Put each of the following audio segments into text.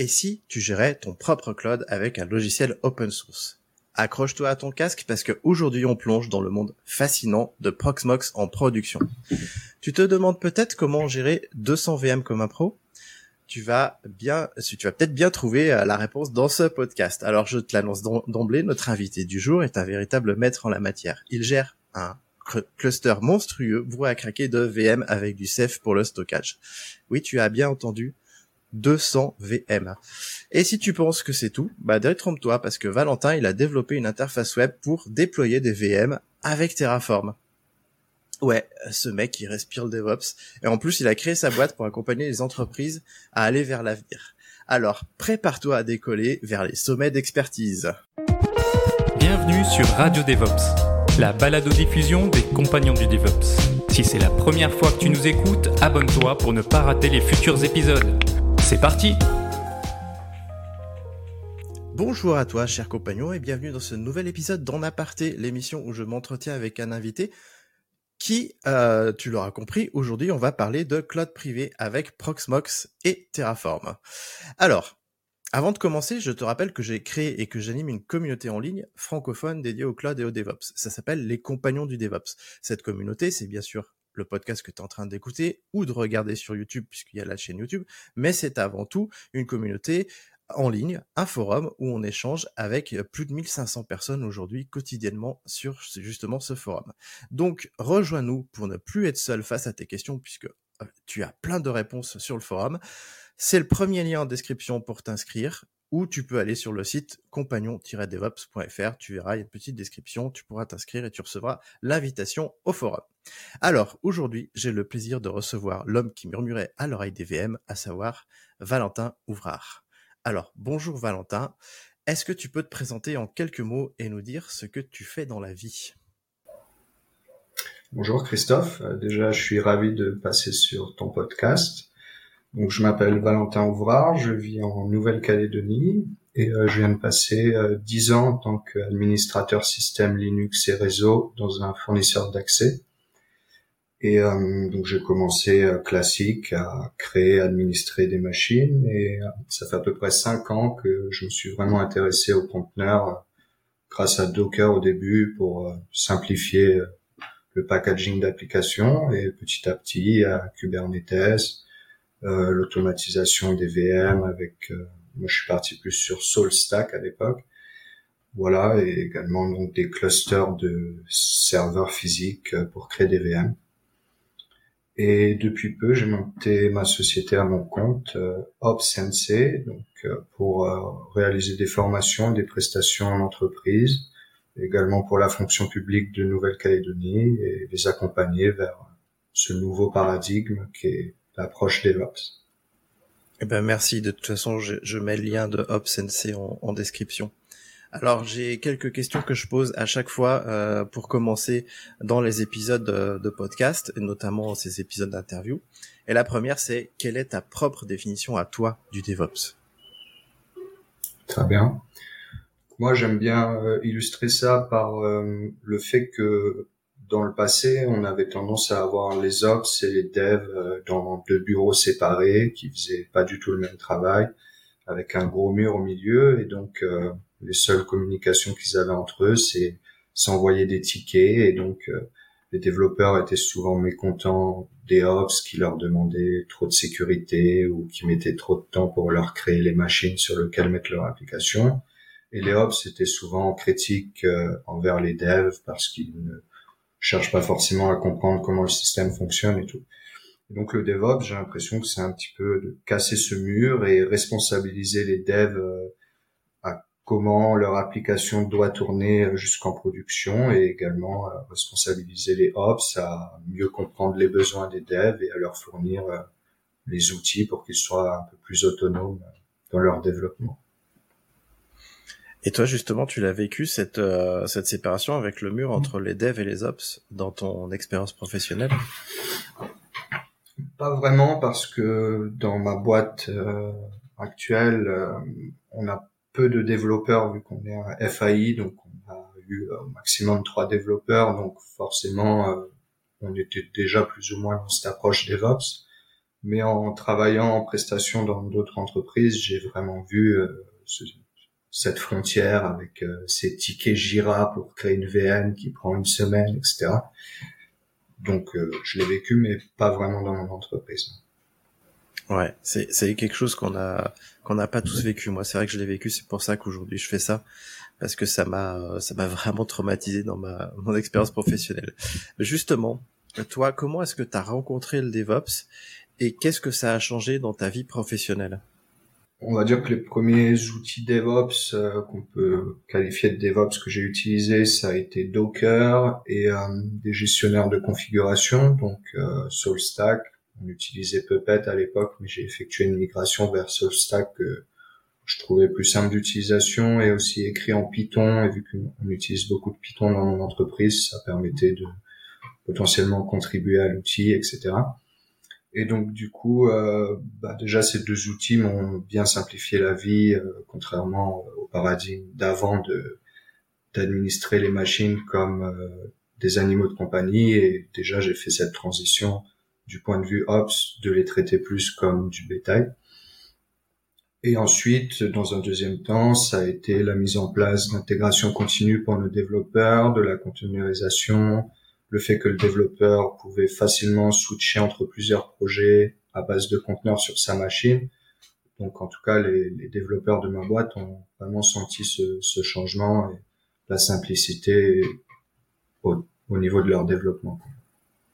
Et si tu gérais ton propre cloud avec un logiciel open source? Accroche-toi à ton casque parce qu'aujourd'hui on plonge dans le monde fascinant de Proxmox en production. Tu te demandes peut-être comment gérer 200 VM comme un pro? Tu vas bien, tu vas peut-être bien trouver euh, la réponse dans ce podcast. Alors je te l'annonce d'emblée, notre invité du jour est un véritable maître en la matière. Il gère un cluster monstrueux voué à craquer de VM avec du Ceph pour le stockage. Oui, tu as bien entendu, 200 VM. Et si tu penses que c'est tout, bah détrompe-toi parce que Valentin, il a développé une interface web pour déployer des VM avec Terraform. Ouais, ce mec, il respire le DevOps. Et en plus, il a créé sa boîte pour accompagner les entreprises à aller vers l'avenir. Alors, prépare-toi à décoller vers les sommets d'expertise. Bienvenue sur Radio DevOps, la balado-diffusion des compagnons du DevOps. Si c'est la première fois que tu nous écoutes, abonne-toi pour ne pas rater les futurs épisodes. C'est parti Bonjour à toi, chers compagnons, et bienvenue dans ce nouvel épisode d'En Aparté, l'émission où je m'entretiens avec un invité qui, euh, tu l'auras compris, aujourd'hui on va parler de cloud privé avec Proxmox et Terraform. Alors, avant de commencer, je te rappelle que j'ai créé et que j'anime une communauté en ligne francophone dédiée au cloud et au DevOps. Ça s'appelle les compagnons du DevOps. Cette communauté, c'est bien sûr le podcast que tu es en train d'écouter ou de regarder sur YouTube puisqu'il y a la chaîne YouTube, mais c'est avant tout une communauté en ligne, un forum où on échange avec plus de 1500 personnes aujourd'hui quotidiennement sur justement ce forum. Donc rejoins-nous pour ne plus être seul face à tes questions puisque euh, tu as plein de réponses sur le forum. C'est le premier lien en description pour t'inscrire ou tu peux aller sur le site compagnon-devops.fr, tu verras, il y a une petite description, tu pourras t'inscrire et tu recevras l'invitation au forum. Alors, aujourd'hui, j'ai le plaisir de recevoir l'homme qui murmurait à l'oreille des VM, à savoir Valentin Ouvrard. Alors, bonjour Valentin, est-ce que tu peux te présenter en quelques mots et nous dire ce que tu fais dans la vie? Bonjour Christophe, euh, déjà je suis ravi de passer sur ton podcast. Donc je m'appelle Valentin Ouvrard, je vis en Nouvelle-Calédonie et euh, je viens de passer euh, dix ans en tant qu'administrateur système Linux et réseau dans un fournisseur d'accès. Et euh, donc j'ai commencé classique à créer, administrer des machines. Et ça fait à peu près cinq ans que je me suis vraiment intéressé aux conteneurs grâce à Docker au début pour simplifier le packaging d'applications et petit à petit à Kubernetes, euh, l'automatisation des VM avec euh, moi je suis parti plus sur SoulStack à l'époque. Voilà et également donc des clusters de serveurs physiques euh, pour créer des VM et depuis peu j'ai monté ma société à mon compte euh, OpsNC donc pour réaliser des formations des prestations en entreprise également pour la fonction publique de Nouvelle-Calédonie et les accompagner vers ce nouveau paradigme qui est l'approche DevOps. Eh ben merci. De toute façon, je, mets le lien de OpsNC en, en description. Alors j'ai quelques questions que je pose à chaque fois euh, pour commencer dans les épisodes de, podcast, notamment ces épisodes d'interview. Et la première, c'est quelle est ta propre définition à toi du DevOps? Très bien. Moi, j'aime bien euh, illustrer ça par euh, le fait que dans le passé, on avait tendance à avoir les ops et les devs euh, dans deux bureaux séparés qui faisaient pas du tout le même travail, avec un gros mur au milieu. Et donc, euh, les seules communications qu'ils avaient entre eux, c'est s'envoyer des tickets. Et donc, euh, les développeurs étaient souvent mécontents des ops qui leur demandaient trop de sécurité ou qui mettaient trop de temps pour leur créer les machines sur lesquelles mettre leur application. Et les ops étaient souvent critiques envers les devs parce qu'ils ne cherche pas forcément à comprendre comment le système fonctionne et tout. donc le DevOps, j'ai l'impression que c'est un petit peu de casser ce mur et responsabiliser les devs euh, comment leur application doit tourner jusqu'en production et également responsabiliser les ops à mieux comprendre les besoins des devs et à leur fournir les outils pour qu'ils soient un peu plus autonomes dans leur développement. Et toi, justement, tu l'as vécu cette euh, cette séparation avec le mur entre les devs et les ops dans ton expérience professionnelle? Pas vraiment, parce que dans ma boîte euh, actuelle, euh, on a de développeurs vu qu'on est un FAI, donc on a eu au maximum trois développeurs, donc forcément, on était déjà plus ou moins dans cette approche DevOps. Mais en travaillant en prestation dans d'autres entreprises, j'ai vraiment vu ce, cette frontière avec euh, ces tickets Jira pour créer une VM qui prend une semaine, etc. Donc euh, je l'ai vécu, mais pas vraiment dans mon entreprise. Ouais, c'est quelque chose qu'on a qu'on n'a pas tous vécu. Moi, c'est vrai que je l'ai vécu. C'est pour ça qu'aujourd'hui je fais ça parce que ça m'a ça m'a vraiment traumatisé dans ma mon expérience professionnelle. Justement, toi, comment est-ce que tu as rencontré le DevOps et qu'est-ce que ça a changé dans ta vie professionnelle? On va dire que les premiers outils DevOps euh, qu'on peut qualifier de DevOps que j'ai utilisés, ça a été Docker et euh, des gestionnaires de configuration, donc euh, SoulStack. On utilisait Puppet à l'époque, mais j'ai effectué une migration vers SoulStack que je trouvais plus simple d'utilisation et aussi écrit en Python. Et vu qu'on utilise beaucoup de Python dans mon entreprise, ça permettait de potentiellement contribuer à l'outil, etc. Et donc du coup, euh, bah, déjà ces deux outils m'ont bien simplifié la vie, euh, contrairement au paradigme d'avant de d'administrer les machines comme euh, des animaux de compagnie. Et déjà j'ai fait cette transition du point de vue ops de les traiter plus comme du bétail. Et ensuite, dans un deuxième temps, ça a été la mise en place d'intégration continue pour nos développeurs, de la containerisation, le fait que le développeur pouvait facilement switcher entre plusieurs projets à base de conteneurs sur sa machine. Donc en tout cas, les, développeurs de ma boîte ont vraiment senti ce, changement et la simplicité au, niveau de leur développement.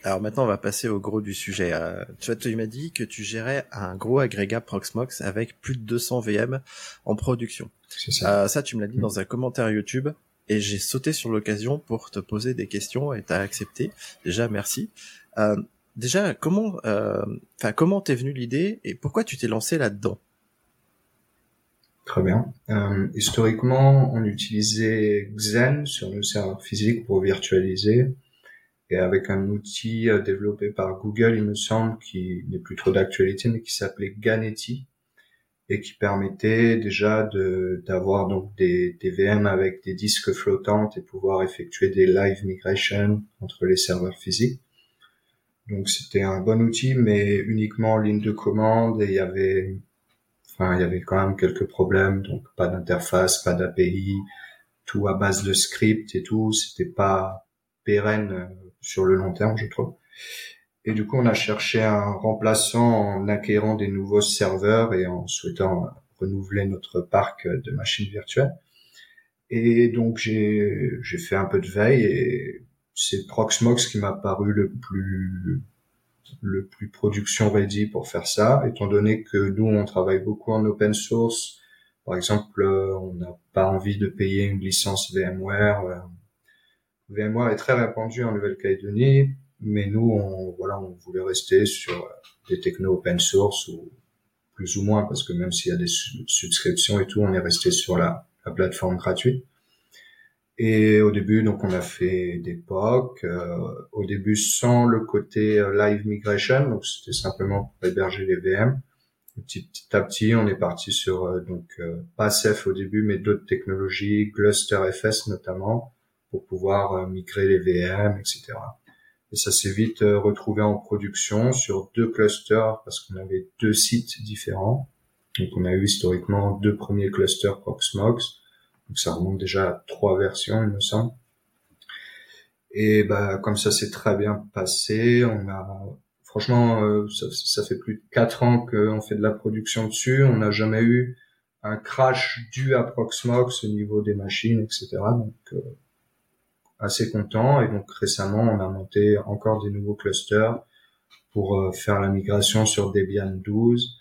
Alors maintenant, on va passer au gros du sujet. Euh, tu, tu m'as dit que tu gérais un gros agrégat Proxmox avec plus de 200 VM en production. C'est ça. Euh, ça, tu me l'as dit dans un commentaire YouTube et j'ai sauté sur l'occasion pour te poser des questions et t'as accepté. Déjà, merci. Euh, déjà, comment, euh, enfin, comment t'es venu l'idée et pourquoi tu t'es lancé là-dedans? Très bien. Euh, historiquement, on utilisait Xen sur nos serveurs physiques pour virtualiser et avec un outil euh, développé par Google, il me semble, qui n'est plus trop d'actualité, mais qui s'appelait Ganeti, et qui permettait déjà de d'avoir donc des, des VM avec des disques flottants et pouvoir effectuer des live migration entre les serveurs physiques. Donc c'était un bon outil, mais uniquement en ligne de commande et il y avait, enfin il y avait quand même quelques problèmes, donc pas d'interface, pas d'API, tout à base de script et tout, c'était pas pérenne euh, sur le long terme, je trouve. Et du coup, on a cherché un remplaçant en acquérant des nouveaux serveurs et en souhaitant renouveler notre parc de machines virtuelles. Et donc, j'ai, j'ai fait un peu de veille et c'est Proxmox qui m'a paru le plus, le plus production ready pour faire ça, étant donné que nous, on travaille beaucoup en open source. Par exemple, on n'a pas envie de payer une licence VMware. VMware est très répandu en Nouvelle-Calédonie mais nous, on, voilà, on voulait rester sur des technos open source ou plus ou moins, parce que même s'il y a des subscriptions et tout, on est resté sur la, la, plateforme gratuite. Et au début, donc, on a fait des POC, euh, au début sans le côté euh, live migration, donc c'était simplement pour héberger les VM. petit, à petit, on est parti sur euh, donc euh, pas Ceph au début, mais d'autres technologies, FS notamment, pour pouvoir migrer les VM, etc. Et ça s'est vite euh, retrouvé en production sur deux clusters parce qu'on avait deux sites différents. Donc on a eu historiquement deux premiers clusters Proxmox. Donc ça remonte déjà à trois versions, il me semble. Et bah comme ça s'est très bien passé, on a franchement euh, ça, fait plus de quatre ans qu'on fait de la production dessus. On n'a jamais eu un crash dû à Proxmox au niveau des machines, etc. Donc euh, assez content et donc récemment on a monté encore des nouveaux clusters pour euh, faire la migration sur Debian 12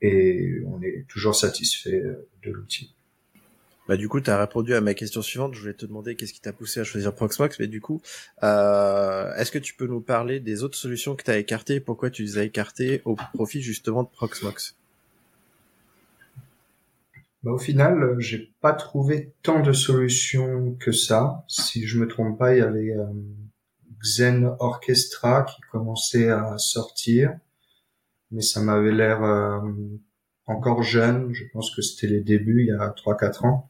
et on est toujours satisfait euh, de l'outil. Bah du coup, tu as répondu à ma question suivante. Je voulais te demander qu'est-ce qui t'a poussé à choisir Proxmox, mais du coup, euh, est-ce que tu peux nous parler des autres solutions que tu as écartées et pourquoi tu les as écartées au profit justement de Proxmox? Bah, Au final, j'ai pas trouvé tant de solutions que ça. Si je me trompe pas, il y avait euh, Xen Orchestra qui commençait à sortir, mais ça m'avait l'air euh, encore jeune. Je pense que c'était les débuts, il y a 3-4 ans.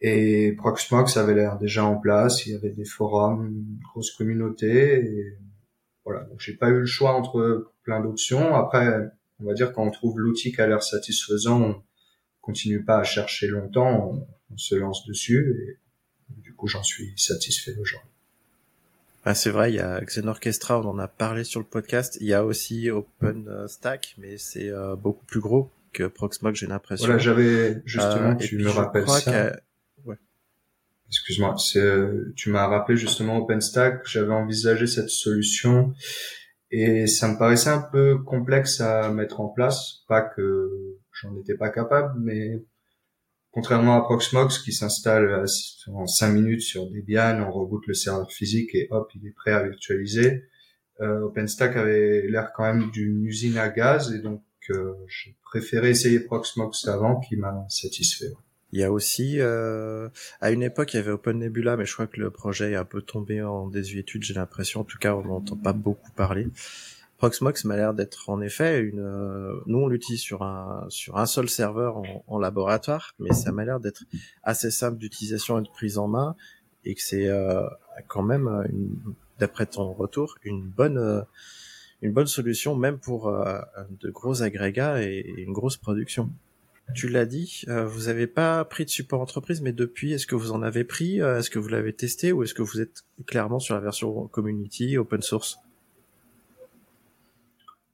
Et Proxmox avait l'air déjà en place, il y avait des forums, une grosse communauté. Et voilà, donc j'ai pas eu le choix entre plein d'options. Après, on va dire quand on trouve l'outil qui a l'air satisfaisant, continue pas à chercher longtemps, on, se lance dessus. Et du coup, j'en suis satisfait aujourd'hui. Ah, c'est vrai, il y a Xenorchestra, on en a parlé sur le podcast. Il y a aussi OpenStack, mais c'est euh, beaucoup plus gros que Proxmox, j'ai l'impression. Voilà, j'avais justement, euh, tu me rappelles ça. Excuse-moi, c'est, euh, tu m'as rappelé justement OpenStack, j'avais envisagé cette solution et ça me paraissait un peu complexe à mettre en place, pas que j'en étais pas capable, mais contrairement à Proxmox qui s'installe en 5 minutes sur Debian, on reboot le serveur physique et hop, il est prêt à virtualiser. Euh, OpenStack avait l'air quand même d'une usine à gaz et donc euh, j'ai préféré essayer Proxmox avant qui m'a satisfait. Il y a aussi, euh, à une époque, il y avait Open Nebula, mais je crois que le projet est un peu tombé en désuétude, j'ai l'impression. En tout cas, on n'entend pas beaucoup parler. Proxmox m'a l'air d'être en effet une. Euh, nous, on l'utilise sur un sur un seul serveur en, laboratoire, mais ça m'a l'air d'être assez simple d'utilisation et de prise en main, et que c'est euh, quand même, d'après ton retour, une bonne euh, une bonne solution, même pour euh, de gros agrégats et une grosse production. Tu l'as dit, vous n'avez pas pris de support entreprise, mais depuis, est-ce que vous en avez pris Est-ce que vous l'avez testé ou est-ce que vous êtes clairement sur la version community, open source?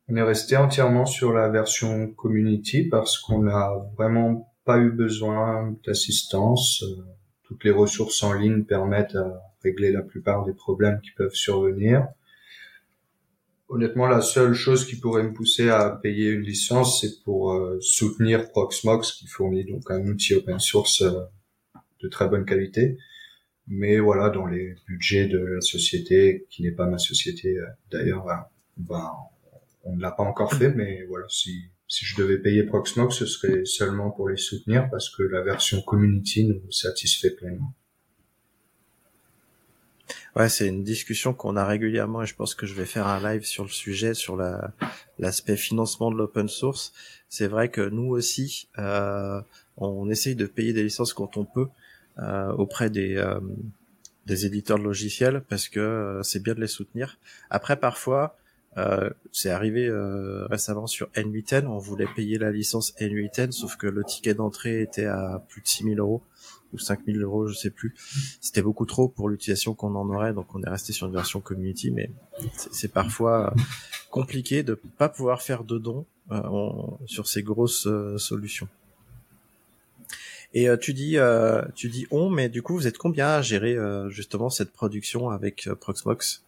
On est resté entièrement sur la version community parce qu'on n'a vraiment pas eu besoin d'assistance. Euh, toutes les ressources en ligne permettent à régler la plupart des problèmes qui peuvent survenir. Honnêtement, la seule chose qui pourrait me pousser à payer une licence, c'est pour euh, soutenir Proxmox, qui fournit donc un outil open source euh, de très bonne qualité. Mais voilà, dans les budgets de la société, qui n'est pas ma société d'ailleurs, ben, on ne l'a pas encore fait, mais voilà, si, si je devais payer Proxmox, ce serait seulement pour les soutenir parce que la version community nous satisfait pleinement. Ouais, c'est une discussion qu'on a régulièrement et je pense que je vais faire un live sur le sujet, sur la, l'aspect financement de l'open source. C'est vrai que nous aussi, euh, on essaye de payer des licences quand on peut euh, auprès des, euh, des éditeurs de logiciels parce que euh, c'est bien de les soutenir. Après, parfois, euh, c'est arrivé euh, récemment sur N8N, on voulait payer la licence N8N, sauf que le ticket d'entrée était à plus de 6000 euros ou 5000 euros, je sais plus. C'était beaucoup trop pour l'utilisation qu'on en aurait, donc on est resté sur une version community, mais c'est parfois euh, compliqué de pas pouvoir faire de dons euh, sur ces grosses euh, solutions. Et tu dis, tu dis on, mais du coup, vous êtes combien à gérer justement cette production avec Proxmox?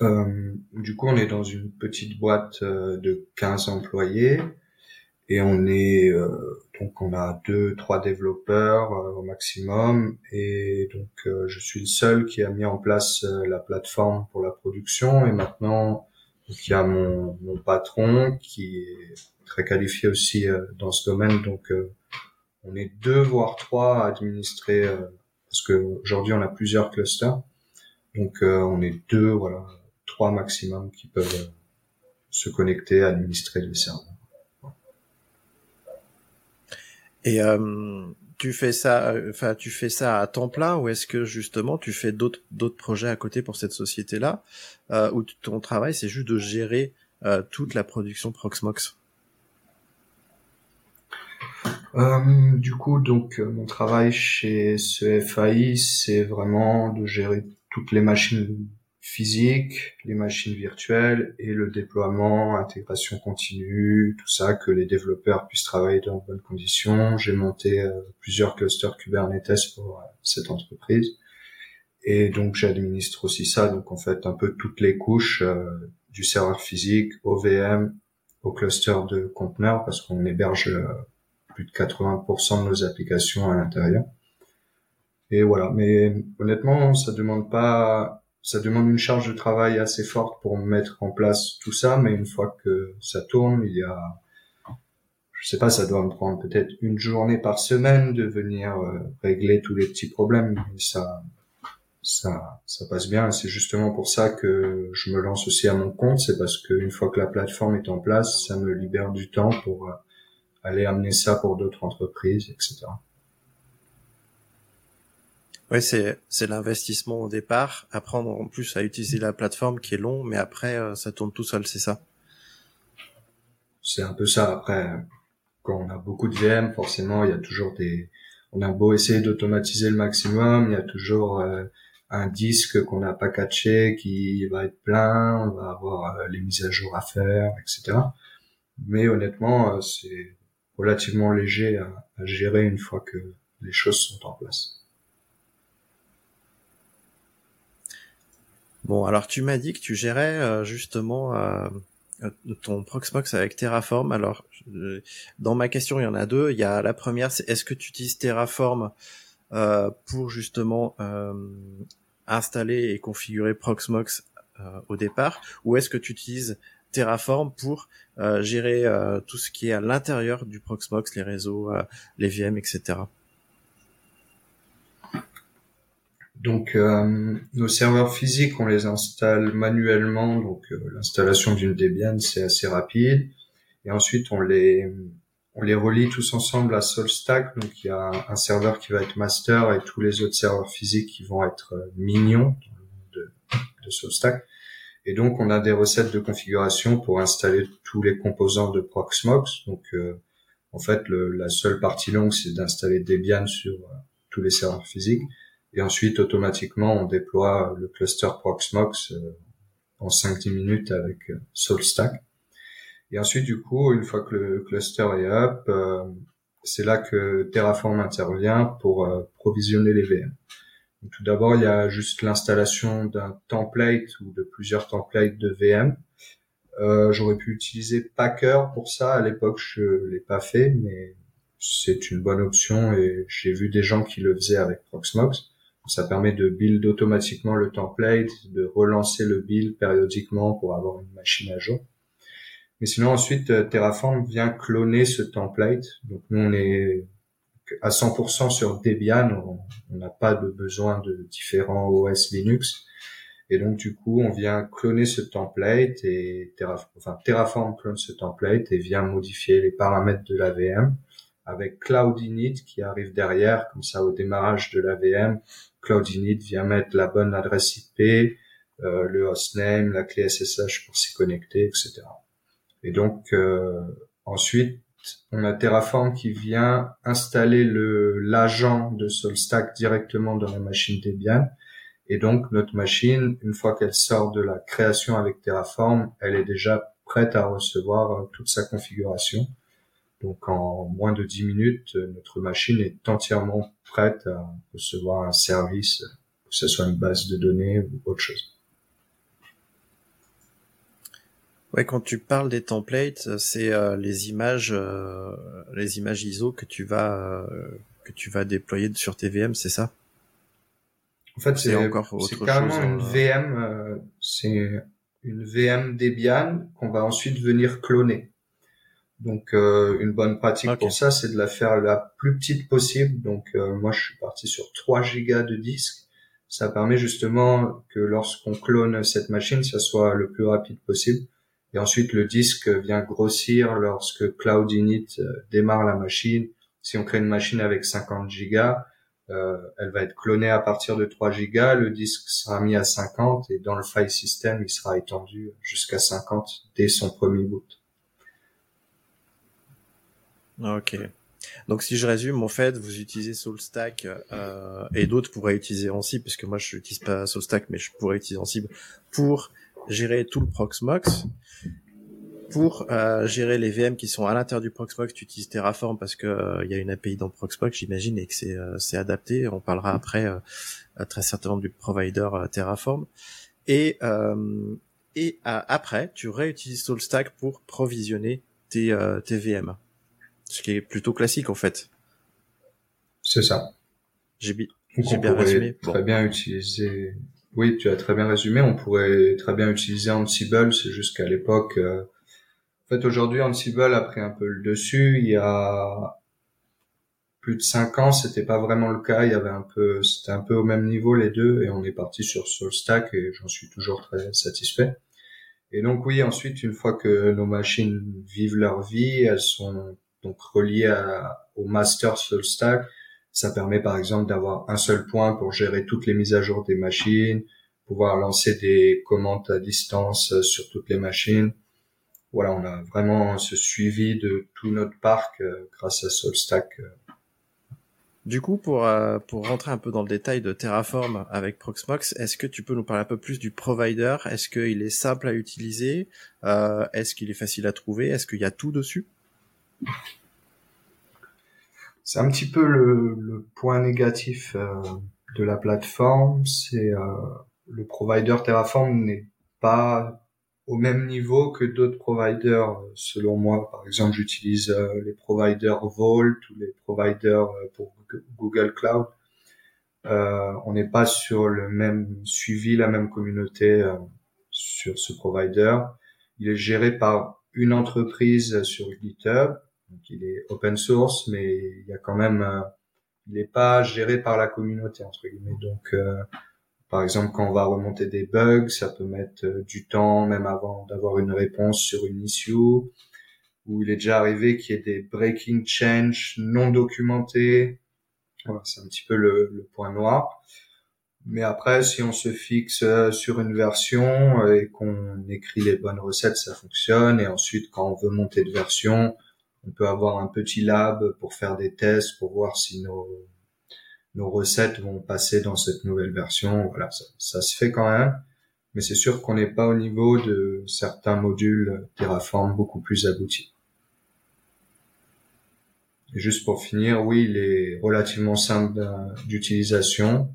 Du coup, on est dans une petite boîte de 15 employés. Et on est euh, donc on a deux trois développeurs euh, au maximum. Et donc euh, je suis le seul qui a mis en place la plateforme pour la production. Et maintenant il y a mon, mon patron qui est très qualifié aussi dans ce domaine. Donc on est deux voire trois à administrer parce que aujourd'hui on a plusieurs clusters. Donc on est deux voilà trois maximum qui peuvent se connecter administrer les serveurs. Et euh, tu fais ça, euh, enfin tu fais ça à temps plein ou est-ce que justement tu fais d'autres d'autres projets à côté pour cette société-là euh, où ton travail c'est juste de gérer euh, toute la production Proxmox? Euh, Du coup, donc mon travail chez ce FAI, c'est vraiment de gérer toutes les machines physique, les machines virtuelles et le déploiement, intégration continue, tout ça, que les développeurs puissent travailler dans de bonnes conditions. J'ai monté euh, plusieurs clusters Kubernetes pour euh, cette entreprise. Et donc j'administre aussi ça, donc en fait un peu toutes les couches euh, du serveur physique, au VM, au cluster de conteneurs, parce qu'on héberge plus de 80% de nos applications à l'intérieur. Et voilà. Mais honnêtement, ça demande pas, ça demande une charge de travail assez forte pour mettre en place tout ça. Mais une fois que ça tourne, il y a, je sais pas, ça doit me prendre peut-être une journée par semaine de venir euh, régler tous les petits problèmes. Mais ça, ça, ça passe bien. C'est justement pour ça que je me lance aussi à mon compte. C'est parce qu'une fois que la plateforme est en place, ça me libère du temps pour euh, aller amener ça pour d'autres entreprises, etc. Oui, c'est c'est l'investissement au départ, apprendre en plus à utiliser la plateforme qui est long, mais après euh, ça tourne tout seul, c'est ça. C'est un peu ça. Après, quand on a beaucoup de VM, forcément, il y a toujours des. On a beau essayer d'automatiser le maximum, il y a toujours euh, un disque qu'on n'a pas catché qui va être plein, on va avoir euh, les mises à jour à faire, etc. Mais honnêtement, c'est relativement léger à, à gérer une fois que les choses sont en place. Bon, alors tu m'as dit que tu gérais euh, justement euh, euh, ton Proxmox avec Terraform. Alors, dans ma question, il y en a deux. Il y a la première, c'est est-ce que tu utilises Terraform pour justement installer et configurer Proxmox au départ, ou est-ce que tu utilises Terraform pour gérer tout ce qui est à l'intérieur du Proxmox, les réseaux, les VM, etc. Donc euh, nos serveurs physiques, on les installe manuellement. Donc euh, l'installation d'une Debian, c'est assez rapide. Et ensuite, on les on les relie tous ensemble à SolStack. Donc il y a un serveur qui va être master et tous les autres serveurs physiques qui vont être euh, mignons de, de SolStack. Et donc on a des recettes de configuration pour installer tous les composants de Proxmox. Donc en fait, le, la seule partie longue, c'est d'installer Debian sur tous les serveurs physiques. Et ensuite, automatiquement, on déploie le cluster Proxmox euh, en 5-10 minutes avec euh, SoulStack. Et ensuite, du coup, une fois que le cluster est up, euh, c'est là que Terraform intervient pour provisionner les VM. tout d'abord, il y a juste l'installation d'un template ou de plusieurs templates de VM. Euh, J'aurais pu utiliser Packer pour ça. À l'époque, je l'ai pas fait, mais c'est une bonne option et j'ai vu des gens qui le faisaient avec Proxmox. Ça permet de build automatiquement le template, de relancer le build périodiquement pour avoir une machine à jour. Mais sinon ensuite euh, Terraform vient cloner ce template. Donc nous on est à 100% sur Debian, on n'a pas de besoin de différents OS Linux. Et donc du coup, on vient cloner ce template et Terraform, enfin, Terraform clone ce template et vient modifier les paramètres de la VM avec Cloud Init qui arrive derrière, comme ça au démarrage de la VM, Cloud Init vient mettre la bonne adresse IP, euh, le hostname, la clé SSH pour s'y connecter, etc. Et donc euh, ensuite, on a Terraform qui vient installer le l'agent de SolStack directement dans la machine Debian. Et donc notre machine, une fois qu'elle sort de la création avec Terraform, elle est déjà prête à recevoir euh, toute sa configuration. Donc en moins de 10 minutes, euh, notre machine est entièrement prête à recevoir un service, que ce soit une base de données ou autre chose. Ouais, quand tu parles des templates, c'est euh, les images, euh, les images ISO que tu vas que tu vas déployer sur tes VM, c'est ça? En fait, c'est encore autre chose. carrément une VM, c'est une VM Debian qu'on va ensuite venir cloner. Donc euh, une bonne pratique pour ça, c'est de la faire la plus petite possible. Donc euh, moi, je suis parti sur 3 gigas de disque. Ça permet justement que lorsqu'on clone cette machine, ça soit le plus rapide possible. Et ensuite, le disque vient grossir lorsque Cloud Init euh, démarre la machine. Si on crée une machine avec 50 gigas, euh, elle va être clonée à partir de 3 gigas. Le disque sera mis à 50 et dans le file system, il sera étendu jusqu'à 50 dès son premier boot. Ok. Donc si je résume, en fait, vous utilisez SoulStack euh, et d'autres pourraient utiliser Ansible, puisque moi je n'utilise pas SoulStack, mais je pourrais utiliser Ansible pour gérer tout le Proxmox. Pour euh, gérer les VM qui sont à l'intérieur du Proxmox, tu utilises Terraform parce que euh, il y a une API dans Proxmox, j'imagine, et que c'est euh, c'est adapté. On parlera après euh, très certainement du provider Terraform. Et et après, tu réutilises SoulStack pour provisionner tes, tes VM. Ce qui est plutôt classique en fait. C'est ça. J'ai bien résumé. Très bien utiliser. Oui, tu as très bien résumé. On pourrait très bien utiliser Ansible. C'est juste qu'à l'époque, euh, en fait, aujourd'hui, Ansible a pris un peu le dessus. Il y a plus de cinq ans, c'était pas vraiment le cas. Il y avait un peu, c'était un peu au même niveau les deux, et on est parti sur SoulStack et j'en suis toujours très satisfait. Et donc oui, ensuite, une fois que nos machines vivent leur vie, elles sont donc reliées à, au master SoulStack. Ça permet par exemple d'avoir un seul point pour gérer toutes les mises à jour des machines, pouvoir lancer des commandes à distance sur toutes les machines. Voilà, on a vraiment ce suivi de tout notre parc euh, grâce à SoulStack. Euh, du coup, pour, euh, pour rentrer un peu dans le détail de Terraform avec Proxmox, est-ce que tu peux nous parler un peu plus du provider? Est-ce qu'il est simple à utiliser? Euh, Est-ce qu'il est facile à trouver? Est-ce qu'il y a tout dessus? C'est un petit peu le, point négatif euh, de la plateforme. C'est euh, le provider Terraform n'est pas au même niveau que d'autres providers. Selon moi, par exemple, j'utilise euh, les providers Vault ou les providers pour Google Cloud. On n'est pas sur le même suivi, la même communauté sur ce provider. Il est géré par une entreprise sur GitHub. Donc il est open source, mais il y a quand même, il n'est pas géré par la communauté entre guillemets. Donc par exemple, quand on va remonter des bugs, ça peut mettre euh, du temps, même avant d'avoir une réponse sur une issue. Ou il est déjà arrivé qu'il y ait des breaking change non documentés. Voilà, c'est un petit peu le, point noir. Mais après, si on se fixe euh, sur une version euh, et qu'on écrit les bonnes recettes, ça fonctionne. Et ensuite, quand on veut monter de version, on peut avoir un petit lab pour faire des tests, pour voir si nos nos recettes vont passer dans cette nouvelle version. Voilà, ça, se fait quand même, mais c'est sûr qu'on n'est pas au niveau de certains modules Terraform beaucoup plus aboutis. Juste pour finir, oui, il est relativement simple d'utilisation.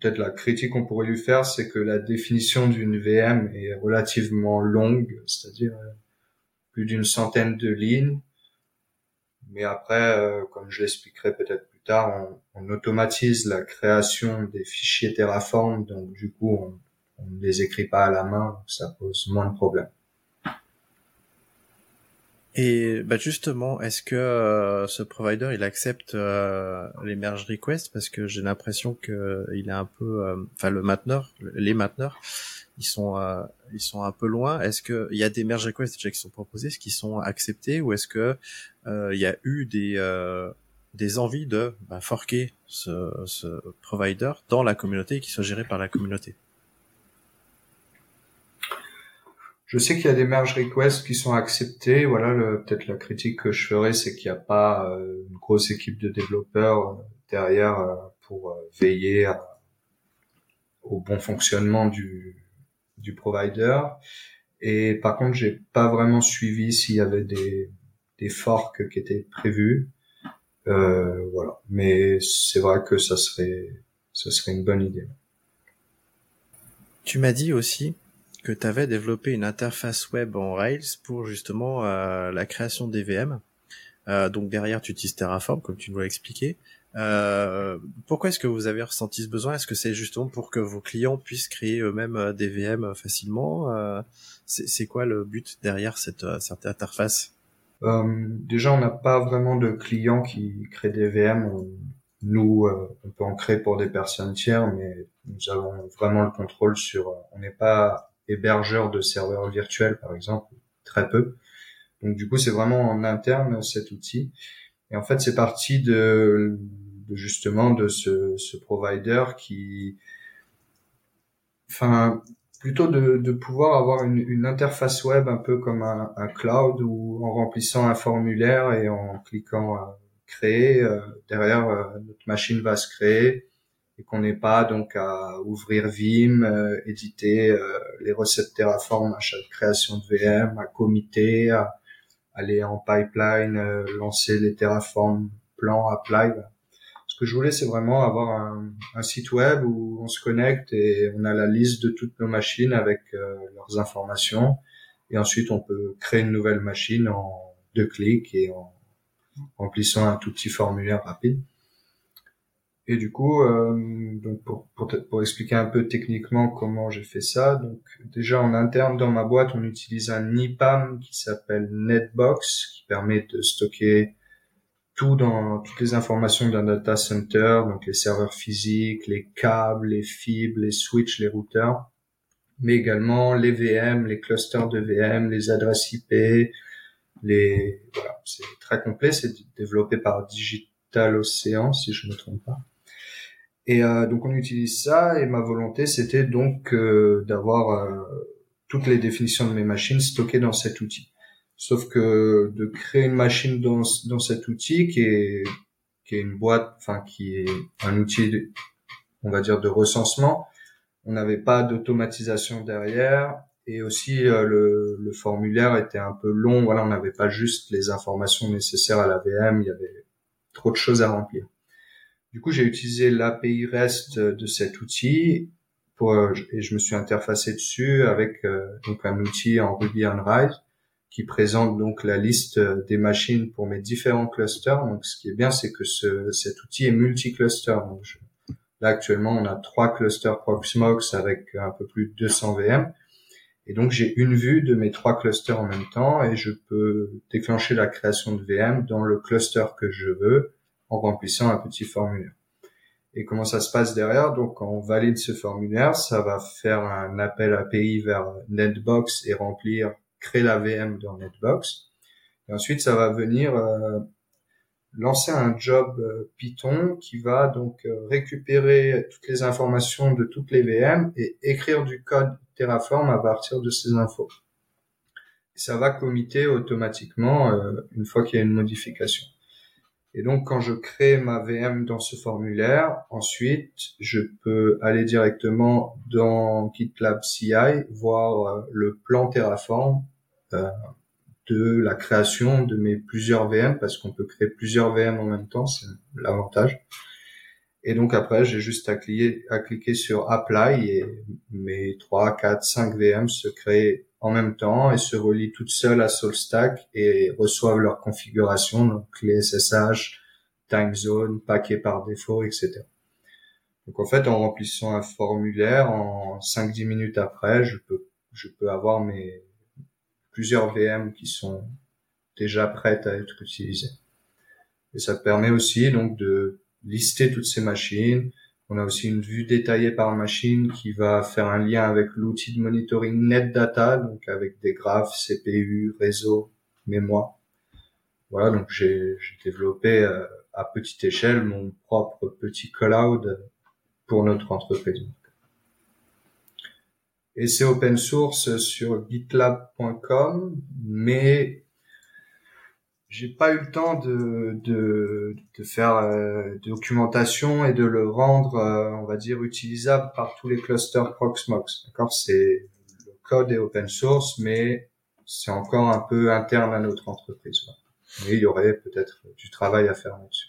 Peut-être la critique qu'on pourrait lui faire, c'est que la définition d'une VM est relativement longue, c'est-à-dire euh, plus d'une centaine de lignes. Mais après, euh, comme je l'expliquerai peut-être tard, on, automatise la création des fichiers Terraform, donc du coup, on, ne les écrit pas à la main, ça pose moins de problèmes. Et bah justement, est-ce que euh, ce provider il accepte euh, les merge requests? Parce que j'ai l'impression que il est un peu, euh, enfin le mainteneur, les mainteneurs, ils sont ils sont un peu loin. Est-ce que il y a des merge requests déjà qui sont proposés, est-ce qu'ils sont acceptés? Ou est-ce que il y a eu des des envies de bah, forquer ce, ce provider dans la communauté et qui soit géré par la communauté? Je sais qu'il y a des merge requests qui sont acceptés. Voilà, peut-être la critique que je ferais, c'est qu'il n'y a pas euh, une grosse équipe de développeurs euh, derrière euh, pour veiller au bon fonctionnement du, du provider. Et par contre, j'ai pas vraiment suivi s'il y avait des, forks qui étaient prévus. Voilà. Mais c'est vrai que ça serait, ça serait une bonne idée. Tu m'as dit aussi que tu avais développé une interface web en Rails pour justement euh, la création des VM. Euh, donc derrière, tu utilises Terraform, comme tu nous l'as expliqué. Euh, pourquoi est-ce que vous avez ressenti ce besoin? Est-ce que c'est justement pour que vos clients puissent créer eux-mêmes euh, des VM facilement? Euh, C'est quoi le but derrière cette, cette interface? Euh, déjà, on n'a pas vraiment de clients qui créent des VM. nous, euh, on peut en créer pour des personnes tiers, mais nous avons vraiment le contrôle sur. On n'est pas hébergeur de serveurs virtuels, par exemple, très peu. Donc du coup, c'est vraiment en interne cet outil. Et en fait, c'est parti de, de, justement de ce, ce provider qui, enfin, plutôt de, de pouvoir avoir une, une, interface web un peu comme un, un, cloud ou en remplissant un formulaire et en cliquant à créer, euh, derrière euh, notre machine va se créer et qu'on n'ait pas donc à ouvrir Vim, euh, éditer les recettes Terraform à chaque création de VM, à comiter, à aller en pipeline, lancer les Terraform plans, apply ce que je voulais, c'est vraiment avoir un, site web où on se connecte et on a la liste de toutes nos machines avec euh, leurs informations. Et ensuite, on peut créer une nouvelle machine en deux clics et en, remplissant un tout petit formulaire rapide. Et du coup, euh, donc pour, pour, pour, expliquer un peu techniquement comment j'ai fait ça, donc déjà en interne dans ma boîte, on utilise un IPAM qui s'appelle Netbox, qui permet de stocker tout dans toutes les informations d'un data center, donc les serveurs physiques, les câbles, les fibres, les switches, les routeurs, mais également les VM, les clusters de VM, les adresses IP, les voilà, c'est très complet, c'est développé par Digital Ocean si je ne me trompe pas. Et euh, donc on utilise ça et ma volonté c'était donc euh, d'avoir euh, toutes les définitions de mes machines stockées dans cet outil. Sauf que de créer une machine dans, dans cet outil qui est qui est une boîte, enfin qui est un outil, on va dire de recensement, on n'avait pas d'automatisation derrière et aussi le, le, formulaire était un peu long. Voilà, on n'avait pas juste les informations nécessaires à la VM, il y avait trop de choses à remplir. Du coup, j'ai utilisé l'API REST de cet outil pour, et je me suis interfacé dessus avec euh, donc un outil en Ruby on Rails qui présente donc la liste des machines pour mes différents clusters. Donc, ce qui est bien, c'est que ce, cet outil est multi-cluster. là, actuellement, on a trois clusters Proxmox avec un peu plus de 200 VM. Et donc, j'ai une vue de mes trois clusters en même temps et je peux déclencher la création de VM dans le cluster que je veux en remplissant un petit formulaire. Et comment ça se passe derrière? Donc, quand on valide ce formulaire, ça va faire un appel API vers Netbox et remplir, créer la VM dans Netbox. Et ensuite, ça va venir euh, lancer un job euh, Python qui va donc euh, récupérer toutes les informations de toutes les VM et écrire du code Terraform à partir de ces infos. Ça va committer automatiquement une fois qu'il y a une modification. Et donc, quand je crée ma VM dans ce formulaire, ensuite, je peux aller directement dans GitLab CI, voir euh, le plan Terraform euh, de la création de mes plusieurs VM, parce qu'on peut créer plusieurs VM en même temps, c'est l'avantage. Et donc après, j'ai juste à cliquer, à cliquer sur Apply et mes 3, 4, 5 VM se créent en même temps et se relient toutes seules à SoulStack et reçoivent leur configuration, donc les SSH, time zone, paquet par défaut, etc. Donc en fait, en remplissant un formulaire, en 5-10 minutes après, je peux, je peux avoir mes plusieurs VM qui sont déjà prêtes à être utilisées. Et ça permet aussi donc de lister toutes ces machines, on a aussi une vue détaillée par machine qui va faire un lien avec l'outil de monitoring NetData, donc avec des graphes, CPU, réseau, mémoire. Voilà, donc j'ai développé euh, à petite échelle mon propre petit cloud pour notre entreprise. Et c'est open source sur gitlab.com, mais j'ai pas eu le temps de, de, de faire euh, documentation et de le rendre, euh, on va dire, utilisable par tous les clusters Proxmox. D'accord, c'est le code est open source, mais c'est encore un peu interne à notre entreprise. Mais il y aurait peut-être du travail à faire là-dessus.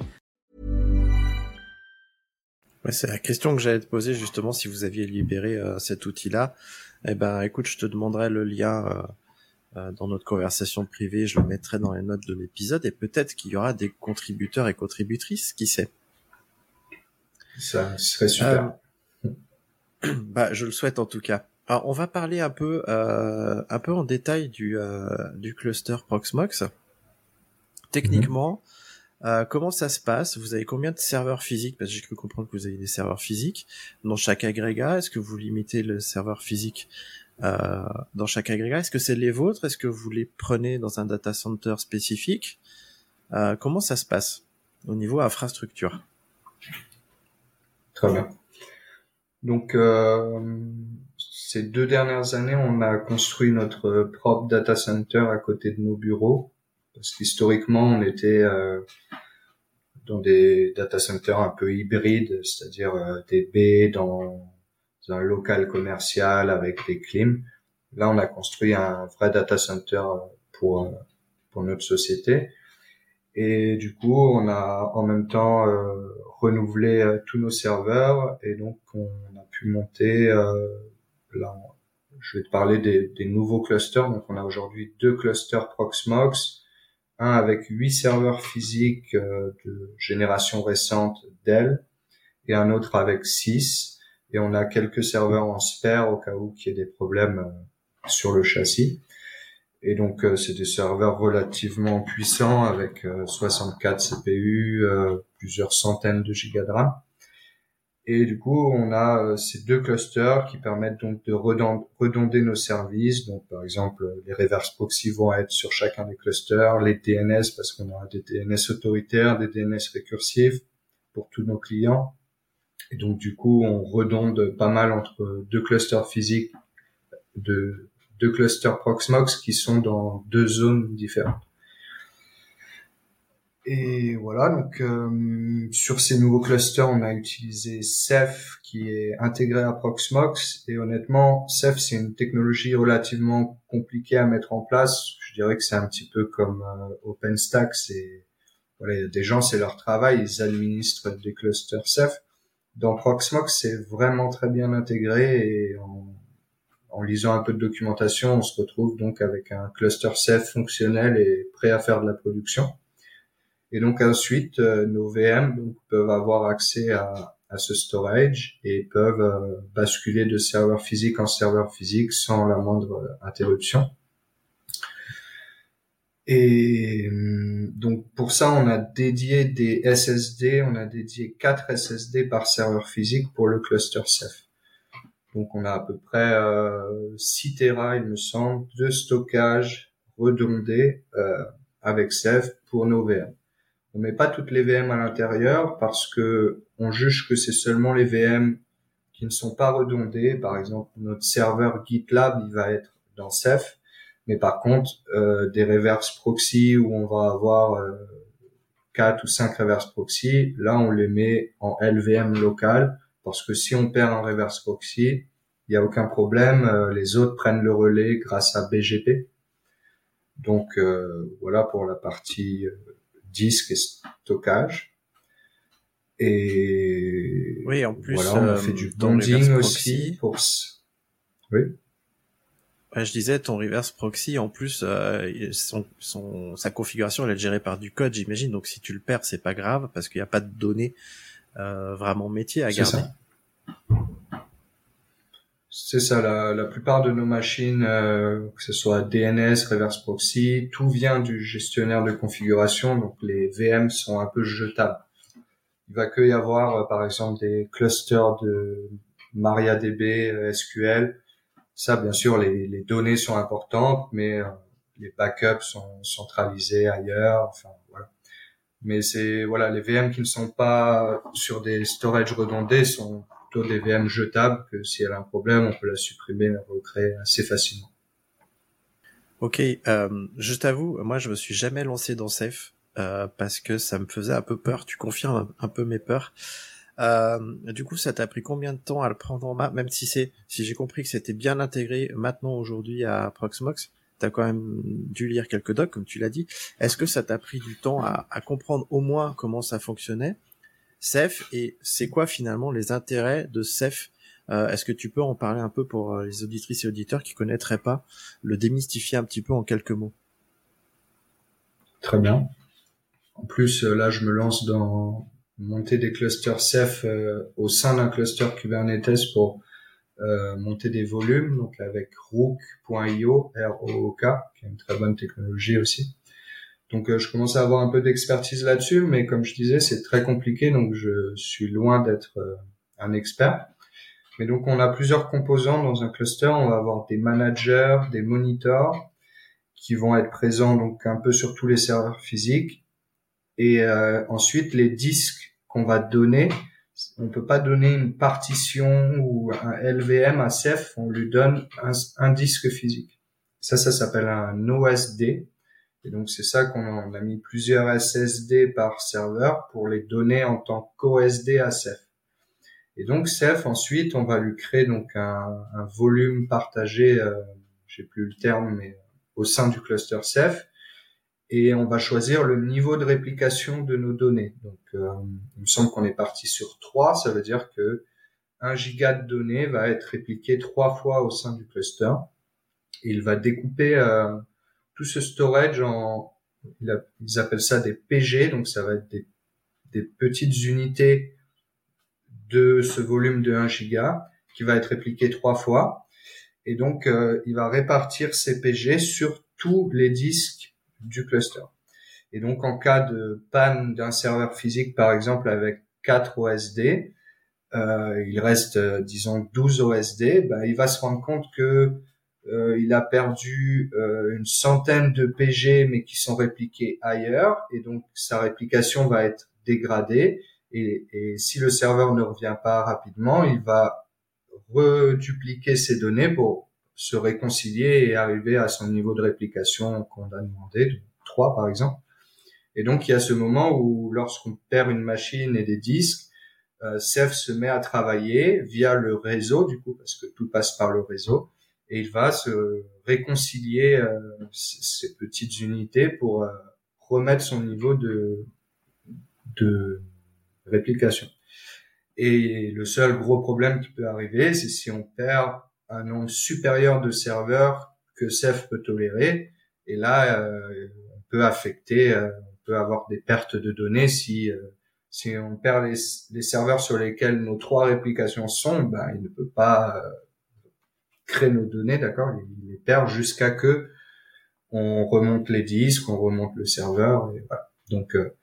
Ouais, c'est la question que j'allais te poser justement si vous aviez libéré euh, cet outil-là. Eh ben, écoute, je te demanderai le lien euh, euh, dans notre conversation privée. Je le mettrai dans les notes de l'épisode et peut-être qu'il y aura des contributeurs et contributrices, qui sait. Ça serait super. Euh, bah, je le souhaite en tout cas. Alors, on va parler un peu, euh, un peu en détail du, euh, du cluster Proxmox. Techniquement, euh, comment ça se passe? Vous avez combien de serveurs physiques? Parce que j'ai cru comprendre que vous avez des serveurs physiques. Dans chaque agrégat. Est-ce que vous limitez le serveur physique euh, dans chaque agrégat? Est-ce que c'est les vôtres? Est-ce que vous les prenez dans un data center spécifique? Euh, Comment ça se passe au niveau infrastructure? Très bien. Donc, ces deux dernières années, on a construit notre propre data center à côté de nos bureaux parce qu'historiquement, on était euh, dans des data centers un peu hybrides, c'est-à-dire euh, des baies dans un local commercial avec des clims. Là, on a construit un vrai data center pour euh, pour notre société. Et du coup, on a en même temps euh, renouvelé euh, tous nos serveurs et donc on a pu monter. là, je vais te parler des, des, nouveaux clusters. Donc, on a aujourd'hui deux clusters Proxmox un avec huit serveurs physiques euh, de génération récente Dell et un autre avec six. Et on a quelques serveurs en spare au cas où il y ait des problèmes euh, sur le châssis. Et donc euh, c'est des serveurs relativement puissants avec 64 CPU, plusieurs centaines de gigas de RAM. Et du coup, on a euh, ces deux clusters qui permettent donc de redonder nos services. Donc, par exemple, les reverse proxy vont être sur chacun des clusters, les DNS parce qu'on aura des DNS autoritaires, des DNS récursifs pour tous nos clients. Et donc, du coup, on redonde pas mal entre deux clusters physiques de deux clusters Proxmox qui sont dans deux zones différentes. Et voilà, donc euh, sur ces nouveaux clusters, on a utilisé Ceph qui est intégré à Proxmox. Et honnêtement, Ceph c'est une technologie relativement compliquée à mettre en place. Je dirais que c'est un petit peu comme euh, OpenStack. C'est voilà, des gens, c'est leur travail, ils administrent des clusters Ceph. Dans Proxmox, c'est vraiment très bien intégré et en, en lisant un peu de documentation, on se retrouve donc avec un cluster Ceph fonctionnel et prêt à faire de la production. Et donc ensuite, euh, nos VM donc, peuvent avoir accès à, à ce storage et peuvent euh, basculer de serveur physique en serveur physique sans la moindre interruption. Et donc pour ça, on a dédié des SSD, on a dédié 4 SSD par serveur physique pour le cluster Ceph. Donc on a à peu près euh, 6 Tera, il me semble, de stockage redondé euh, avec Ceph pour nos VM. On met pas toutes les VM à l'intérieur parce que on juge que c'est seulement les VM qui ne sont pas redondées. Par exemple, notre serveur GitLab, il va être dans Ceph, mais par contre, euh, des reverse proxy où on va avoir euh, 4 ou 5 reverse proxy, là, on les met en LVM local parce que si on perd un reverse proxy, il n'y a aucun problème, euh, les autres prennent le relais grâce à BGP. Donc euh, voilà pour la partie euh, disque et stockage. Et oui, en plus, voilà, on a fait du euh, bonding aussi pour. Oui. Ouais, je disais, ton reverse proxy, en plus, euh, son, son, sa configuration, elle est gérée par du code, j'imagine. Donc, si tu le perds, c'est pas grave parce qu'il n'y a pas de données euh, vraiment métier à garder. Ça. C'est ça, la, la, plupart de nos machines, euh, que ce soit DNS, reverse proxy, tout vient du gestionnaire de configuration, donc les VM sont un peu jetables. Il va que y avoir, euh, par exemple, des clusters de MariaDB, euh, SQL. Ça, bien sûr, les, les données sont importantes, mais euh, les backups sont centralisés ailleurs. Enfin, voilà. Mais c'est voilà, les VM qui ne sont pas sur des storage redondés sont plutôt des VM jetables que si elle a un problème, on peut la supprimer, la recréer assez facilement. Ok, euh, je t'avoue, moi je me suis jamais lancé dans Safe euh, parce que ça me faisait un peu peur. Tu confirmes un, peu mes peurs. Euh, du coup, ça t'a pris combien de temps à le prendre en main, même si c'est, si j'ai compris que c'était bien intégré maintenant aujourd'hui à Proxmox, t'as quand même dû lire quelques docs, comme tu l'as dit. Est-ce que ça t'a pris du temps à, à comprendre au moins comment ça fonctionnait Ceph et c'est quoi finalement les intérêts de Ceph? Euh, Est-ce que tu peux en parler un peu pour euh, les auditrices et auditeurs qui connaîtraient pas, le démystifier un petit peu en quelques mots? Très bien. En plus, euh, là, je me lance dans monter des clusters Ceph au sein d'un cluster Kubernetes pour monter des volumes, donc avec Rook.io, R-O-O-K, qui est une très bonne technologie aussi. Donc euh, je commence à avoir un peu d'expertise là-dessus, mais comme je disais, c'est très compliqué, donc je suis loin d'être euh, un expert. Mais donc on a plusieurs composants dans un cluster. On va avoir des managers, des monitors qui vont être présents donc un peu sur tous les serveurs physiques. Et euh, ensuite les disques qu'on va donner. On peut pas donner une partition ou un LVM à Ceph, on lui donne un, un disque physique. Ça, ça s'appelle un OSD. Et donc c'est ça qu'on a mis plusieurs SSD par serveur pour les donner en tant qu'OSD à Ceph. Et donc Ceph ensuite on va lui créer donc un, volume partagé, euh, j'ai plus le terme, mais au sein du cluster Ceph, et on va choisir le niveau de réplication de nos données. Donc euh, il me semble qu'on est parti sur 3, ça veut dire que 1 giga de données va être répliqué trois fois au sein du cluster. il va découper euh, tout ce storage en, ils appellent ça des PG, donc ça va être des, petites unités de ce volume de 1 giga qui va être répliqué trois fois. Et donc, euh, il va répartir ces PG sur tous les disques du cluster. Et donc, en cas de panne d'un serveur physique, par exemple, avec 4 OSD, euh, il reste, euh, disons, 12 OSD, ben, il va se rendre compte que euh, il a perdu euh, une centaine de PG mais qui sont répliqués ailleurs. Et donc sa réplication va être dégradée. Et, et, si le serveur ne revient pas rapidement, il va redupliquer ces données pour se réconcilier et arriver à son niveau de réplication qu'on a demandé, de 3 par exemple. Et donc il y a ce moment où lorsqu'on perd une machine et des disques, euh, Ceph se met à travailler via le réseau du coup parce que tout passe par le réseau et il va se réconcilier euh, ces petites unités pour euh, remettre son niveau de, de réplication. Et le seul gros problème qui peut arriver, c'est si on perd un nombre supérieur de serveurs que Ceph peut tolérer. Et là, euh, on peut affecter, on peut avoir des pertes de données si si on perd les, les, serveurs sur lesquels nos trois réplications sont, ben, il ne peut pas crée nos données, d'accord, il les perd jusqu'à que on remonte les disques, on remonte le serveur, et voilà. Donc, euh,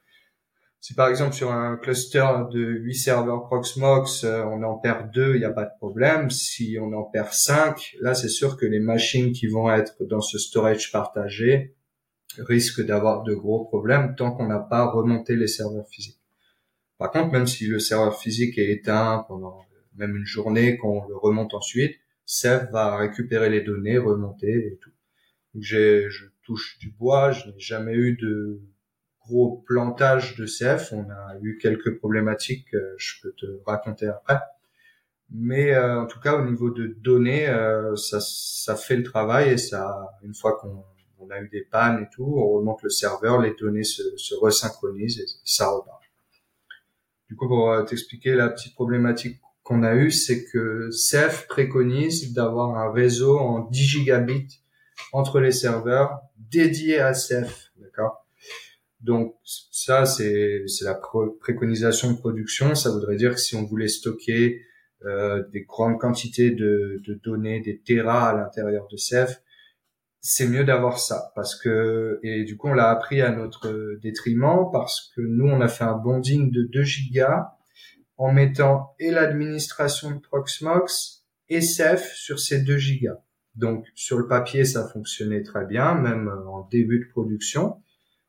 si par exemple sur un cluster de 8 serveurs Proxmox, euh, on en perd 2, il n'y a pas de problème. Si on en perd 5, là c'est sûr que les machines qui vont être dans ce storage partagé risquent d'avoir de gros problèmes tant qu'on n'a pas remonté les serveurs physiques. Par contre, même si le serveur physique est éteint pendant même une journée, qu'on le remonte ensuite, Ceph va récupérer les données, remonter et tout. J'ai, je touche du bois, je n'ai jamais eu de gros plantage de Ceph. On a eu quelques problématiques, je peux te raconter après. Mais euh, en tout cas, au niveau de données, euh, ça, ça fait le travail et ça, une fois qu'on on a eu des pannes et tout, on remonte le serveur, les données se, se resynchronisent et ça repart. Du coup, pour euh, t'expliquer la petite problématique qu'on a eu, c'est que Ceph préconise d'avoir un réseau en 10 gigabits entre les serveurs dédiés à Ceph, d'accord? Donc ça, c'est la préconisation de production. Ça voudrait dire que si on voulait stocker euh, des grandes quantités de, de, données, des terras à l'intérieur de Ceph, c'est mieux d'avoir ça parce que et du coup on l'a appris à notre détriment parce que nous on a fait un bonding de 2 gigas en mettant et l'administration de Proxmox et Ceph sur ces 2 gigas. Donc sur le papier, ça fonctionnait très bien, même euh, en début de production.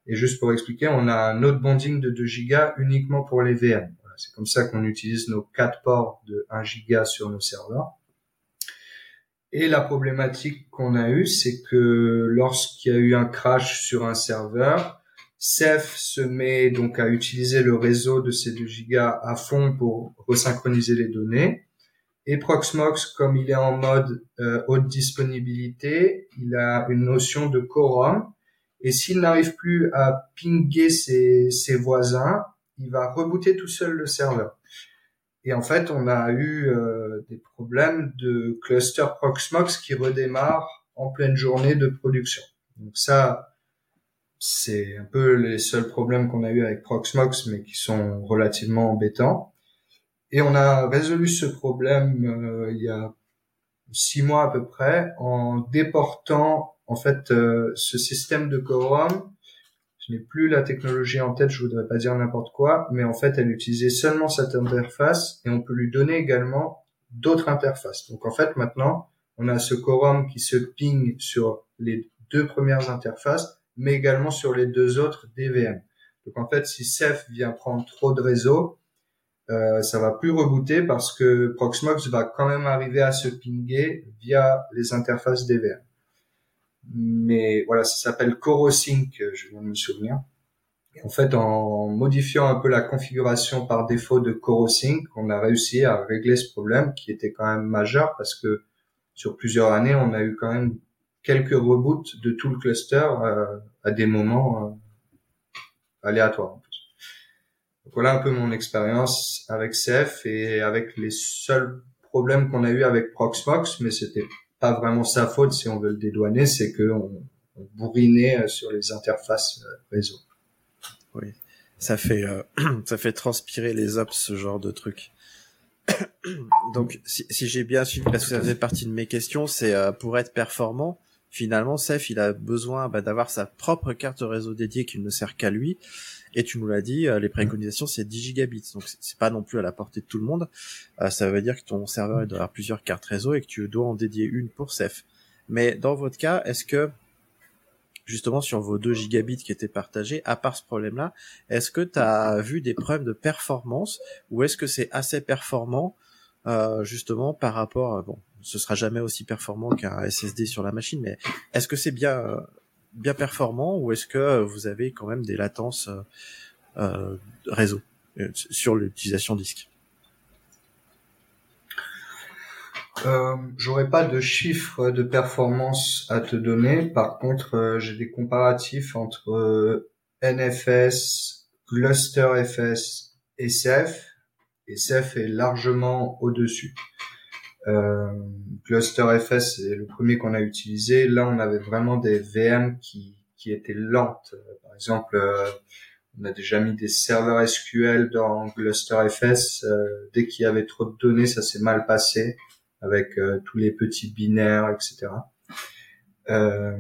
Et juste pour expliquer, on a un autre bonding de 2 gigas uniquement pour les VM. c'est comme ça qu'on utilise nos 4 ports de 1 giga sur nos serveurs. Et la problématique qu'on a eue, c'est que lorsqu'il y a eu un crash sur un serveur, Ceph se met donc à utiliser le réseau de ces 2 gigas à fond pour resynchroniser les données. Et Proxmox, comme il est en mode euh, haute disponibilité, il a une notion de quorum. Et s'il n'arrive plus à pinguer ses, ses, voisins, il va rebooter tout seul le serveur. Et en fait, on a eu euh, des problèmes de cluster Proxmox qui redémarre en pleine journée de production. Donc ça, c'est un peu les seuls problèmes qu'on a eu avec Proxmox, mais qui sont relativement embêtants. Et on a résolu ce problème euh, il y a six mois à peu près en déportant en fait euh, ce système de quorum. Je n'ai plus la technologie en tête, je voudrais pas dire n'importe quoi, mais en fait elle utilisait seulement cette interface et on peut lui donner également d'autres interfaces. Donc en fait maintenant on a ce quorum qui se ping sur les deux premières interfaces, mais également sur les deux autres DVM. Donc en fait si Ceph vient prendre trop de réseau, euh, ça va plus rebooter parce que Proxmox va quand même arriver à se pinguer via les interfaces DVM. Mais voilà, ça s'appelle CoroSync, je viens de me souvenir. En fait, en modifiant un peu la configuration par défaut de CoroSync, on a réussi à régler ce problème qui était quand même majeur parce que sur plusieurs années, on a eu quand même quelques reboots de tout le cluster euh, à des moments euh, aléatoires voilà un peu mon expérience avec CF et avec les seuls problèmes qu'on a eu avec Proxmox, mais c'était pas vraiment sa faute si on veut le dédouaner, c'est que on, bourrinait euh, sur les interfaces euh, réseau. Oui, ça fait euh, ça fait transpirer les ops ce genre de truc. Donc si, si j'ai bien suivi, parce que ça faisait partie de mes questions, c'est pour être performant, finalement, Ceph, il a besoin bah, d'avoir sa propre carte réseau dédiée qui ne sert qu'à lui. Et tu nous l'as dit, euh, les préconisations c'est 10 gigabits, donc c'est pas non plus à la portée de tout le monde. Euh, ça veut dire que ton serveur doit avoir plusieurs cartes réseau et que tu dois en dédier une pour Ceph. Mais dans votre cas, est-ce que justement sur vos 2 gigabits qui étaient partagés, à part ce problème-là, est-ce que tu as vu des problèmes de performance ou est-ce que c'est assez performant euh, justement par rapport, bon, ce sera jamais aussi performant qu'un SSD sur la machine, mais est-ce que c'est bien bien performant ou est-ce que vous avez quand même des latences euh, euh réseau euh, sur l'utilisation disque euh, J'aurais pas de chiffres de performance à te donner. Par contre, euh, j'ai des comparatifs entre NFS, ClusterFS. Et Ceph est largement au-dessus. Euh, ClusterFS, c'est le premier qu'on a utilisé. Là, on avait vraiment des VM qui, qui étaient lentes. Par exemple, euh, on a déjà mis des serveurs SQL dans ClusterFS. Euh, dès qu'il y avait trop de données, ça s'est mal passé avec euh, tous les petits binaires, etc. Euh,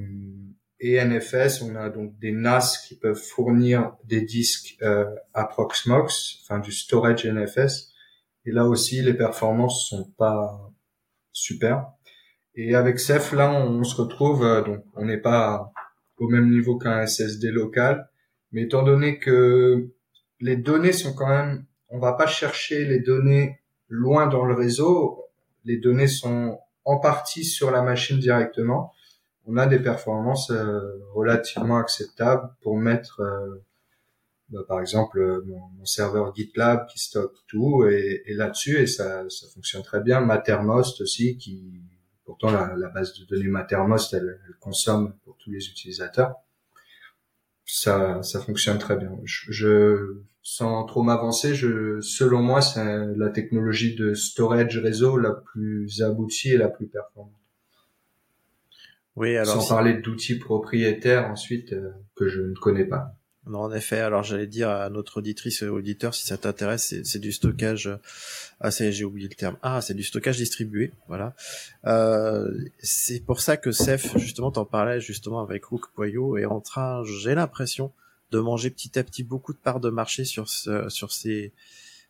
et NFS, on a donc des NAS qui peuvent fournir des disques euh, à Proxmox, enfin du storage NFS. Et là aussi, les performances sont pas super. Et avec Ceph, là, on, se retrouve, euh, donc on n'est pas au même niveau qu'un SSD local, mais étant donné que les données sont quand même, on va pas chercher les données loin dans le réseau, les données sont en partie sur la machine directement. On a des performances euh, relativement acceptables pour mettre euh, bah, par exemple euh, mon, serveur GitLab qui stocke tout et, et là-dessus et ça, ça fonctionne très bien. Mattermost aussi qui pourtant la, la base de données Mattermost elle, elle, consomme pour tous les utilisateurs. Ça, ça fonctionne très bien. Je, je sans trop m'avancer, je, selon moi, c'est la technologie de storage réseau la plus aboutie et la plus performante. Oui, alors sans parler d'outils propriétaires ensuite euh, que je ne connais pas. Non, en effet. Alors j'allais dire à notre auditrice et auditeur, si ça t'intéresse, c'est du stockage. Euh, ah, c'est j'ai oublié le terme. Ah, c'est du stockage distribué. Voilà. Euh, c'est pour ça que Ceph, justement, t'en parlais justement avec Rook Poyo, est en train, j'ai l'impression, de manger petit à petit beaucoup de parts de marché sur ce, sur ces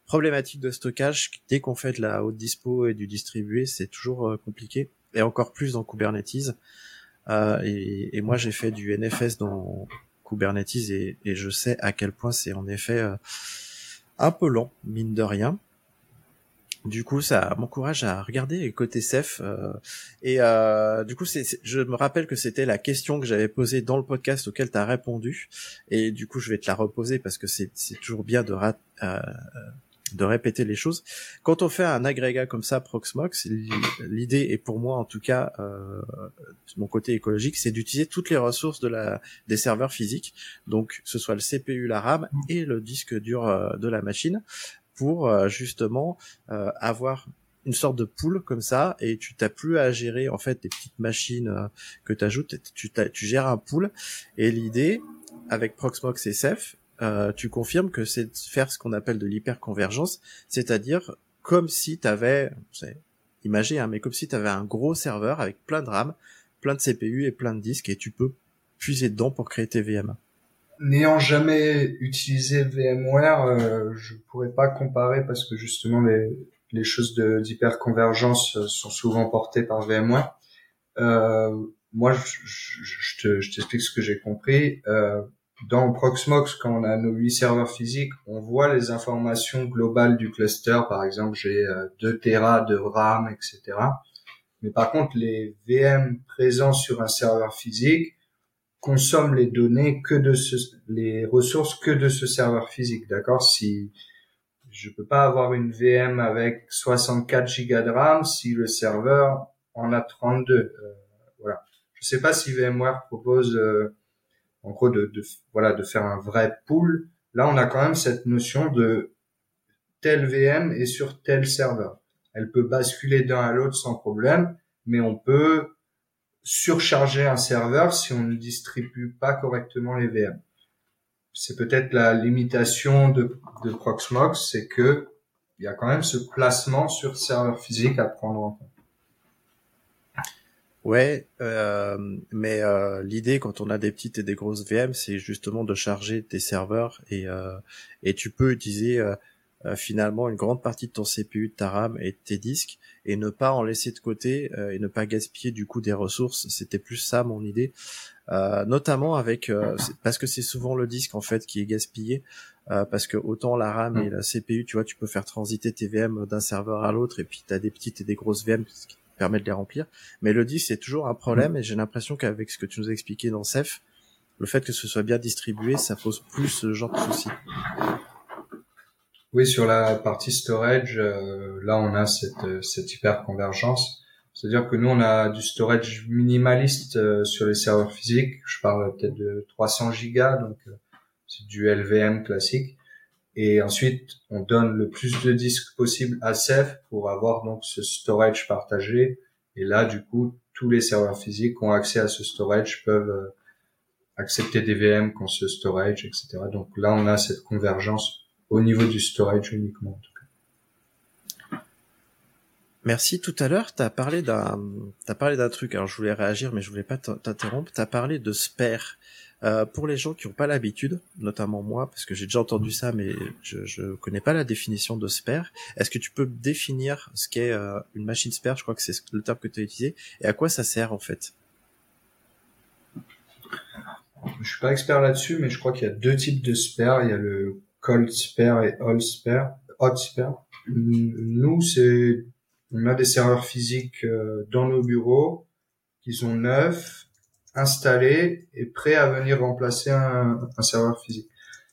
problématiques de stockage. Dès qu'on fait de la haute dispo et du distribué, c'est toujours euh, compliqué, et encore plus dans Kubernetes. Euh, et, et, moi, j'ai fait du NFS dans Kubernetes et, je sais à quel point c'est en effet euh, un peu lent, mine de rien. Du coup, ça m'encourage à regarder côté Ceph. Euh, et euh, du coup, c'est, je me rappelle que c'était la question que j'avais posée dans le podcast auquel tu as répondu. Et du coup, je vais te la reposer parce que c'est, toujours bien de, de répéter les choses. Quand on fait un agrégat comme ça, Proxmox, l'idée est pour moi en tout cas, euh, mon côté écologique, c'est d'utiliser toutes les ressources de la des serveurs physiques, donc ce soit le CPU, la RAM et le disque dur euh, de la machine, pour euh, justement euh, avoir une sorte de pool comme ça et tu t'as plus à gérer en fait des petites machines que tu ajoutes, tu, gères un pool et l'idée avec Proxmox Ceph, euh, tu confirmes que c'est faire ce qu'on appelle de l'hyperconvergence, c'est-à-dire comme si tu avais imagé, hein, mais comme si tu avais un gros serveur avec plein de RAM, plein de CPU et plein de disques, et tu peux puiser dedans pour créer tes VM. N'ayant jamais utilisé VMware, euh, je pourrais pas comparer parce que justement les, les choses d'hyperconvergence sont souvent portées par VMware. Euh, moi, je, je, je t'explique ce que j'ai compris. Euh, dans Proxmox, quand on a nos huit serveurs physiques, on voit les informations globales du cluster. Par exemple, j'ai 2 euh, Tera de RAM, etc. Mais par contre, les VM présents sur un serveur physique consomment les données que de ce, les ressources que de ce serveur physique. D'accord? Si je peux pas avoir une VM avec 64 Go de RAM si le serveur en a 32. Euh, voilà. Je sais pas si VMware propose euh, en gros de, voilà de faire un vrai pool. Là, on a quand même cette notion de telle VM est sur tel serveur. Elle peut basculer d'un à l'autre sans problème, mais on peut surcharger un serveur si on ne distribue pas correctement les VM. C'est peut-être la limitation de, de Proxmox, c'est que il y a quand même ce placement sur serveur physique à prendre en compte. Ouais, euh, mais euh, l'idée quand on a des petites et des grosses VM, c'est justement de charger tes serveurs et euh, et tu peux utiliser finalement une grande partie de ton CPU, de ta RAM et de tes disques et ne pas en laisser de côté et ne pas gaspiller du coup des ressources. C'était plus ça mon idée, notamment avec parce que c'est souvent le disque en fait qui est gaspillé. parce que autant la RAM et mm. la CPU, tu vois, tu peux faire transiter tes VM d'un serveur à l'autre, et puis tu as des petites et des grosses VM, permet de les remplir. Mais le disque, c'est toujours un problème et j'ai l'impression qu'avec ce que tu nous as expliqué dans CEF, le fait que ce soit bien distribué, ça pose plus ce genre de soucis. Oui, sur la partie storage, euh, là on a cette, euh, cette hyper convergence. C'est-à-dire que nous on a du storage minimaliste euh, sur les serveurs physiques. Je parle peut-être de 300 gigas, donc c'est du LVM classique et ensuite on donne le plus de disques possible à Ceph pour avoir donc ce storage partagé et là du coup tous les serveurs physiques qui ont accès à ce storage peuvent euh, accepter des VM qui ont ce storage etc donc là on a cette convergence au niveau du storage uniquement en tout cas Merci. Tout à l'heure, tu as parlé d'un, t'as parlé d'un truc. Alors, je voulais réagir, mais je voulais pas t'interrompre. Tu as parlé de spare. Euh, pour les gens qui n'ont pas l'habitude, notamment moi, parce que j'ai déjà entendu ça, mais je, je connais pas la définition de spare. Est-ce que tu peux définir ce qu'est euh, une machine spare? Je crois que c'est le terme que tu as utilisé. Et à quoi ça sert en fait? Je suis pas expert là-dessus, mais je crois qu'il y a deux types de spare. Il y a le cold spare et hot spare. Hot spare. Nous, c'est on a des serveurs physiques euh, dans nos bureaux qui sont neufs installé et prêt à venir remplacer un, un serveur physique.